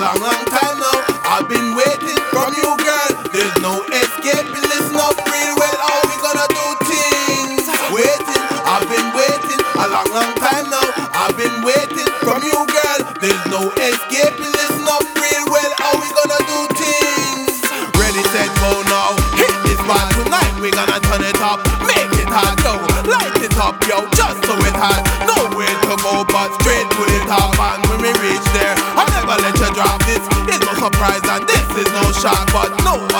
long, long time now. I've been waiting from you, girl. There's no escaping. Listen up real well. How we gonna do things? Waiting, I've been waiting a long, long time now. I've been waiting from you, girl. There's no escaping. Listen up real well. How we gonna do things? Ready, set, go now. Hit this spot tonight. We gonna turn it up, make it hot, yo. Light it up, yo, just so it hot. Nowhere surprise and this is no shock. But no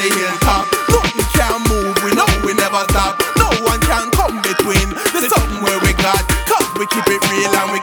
the hilltop. Nothing can move, we know we never stop. No one can come between the something where we got. Cause we keep it real and we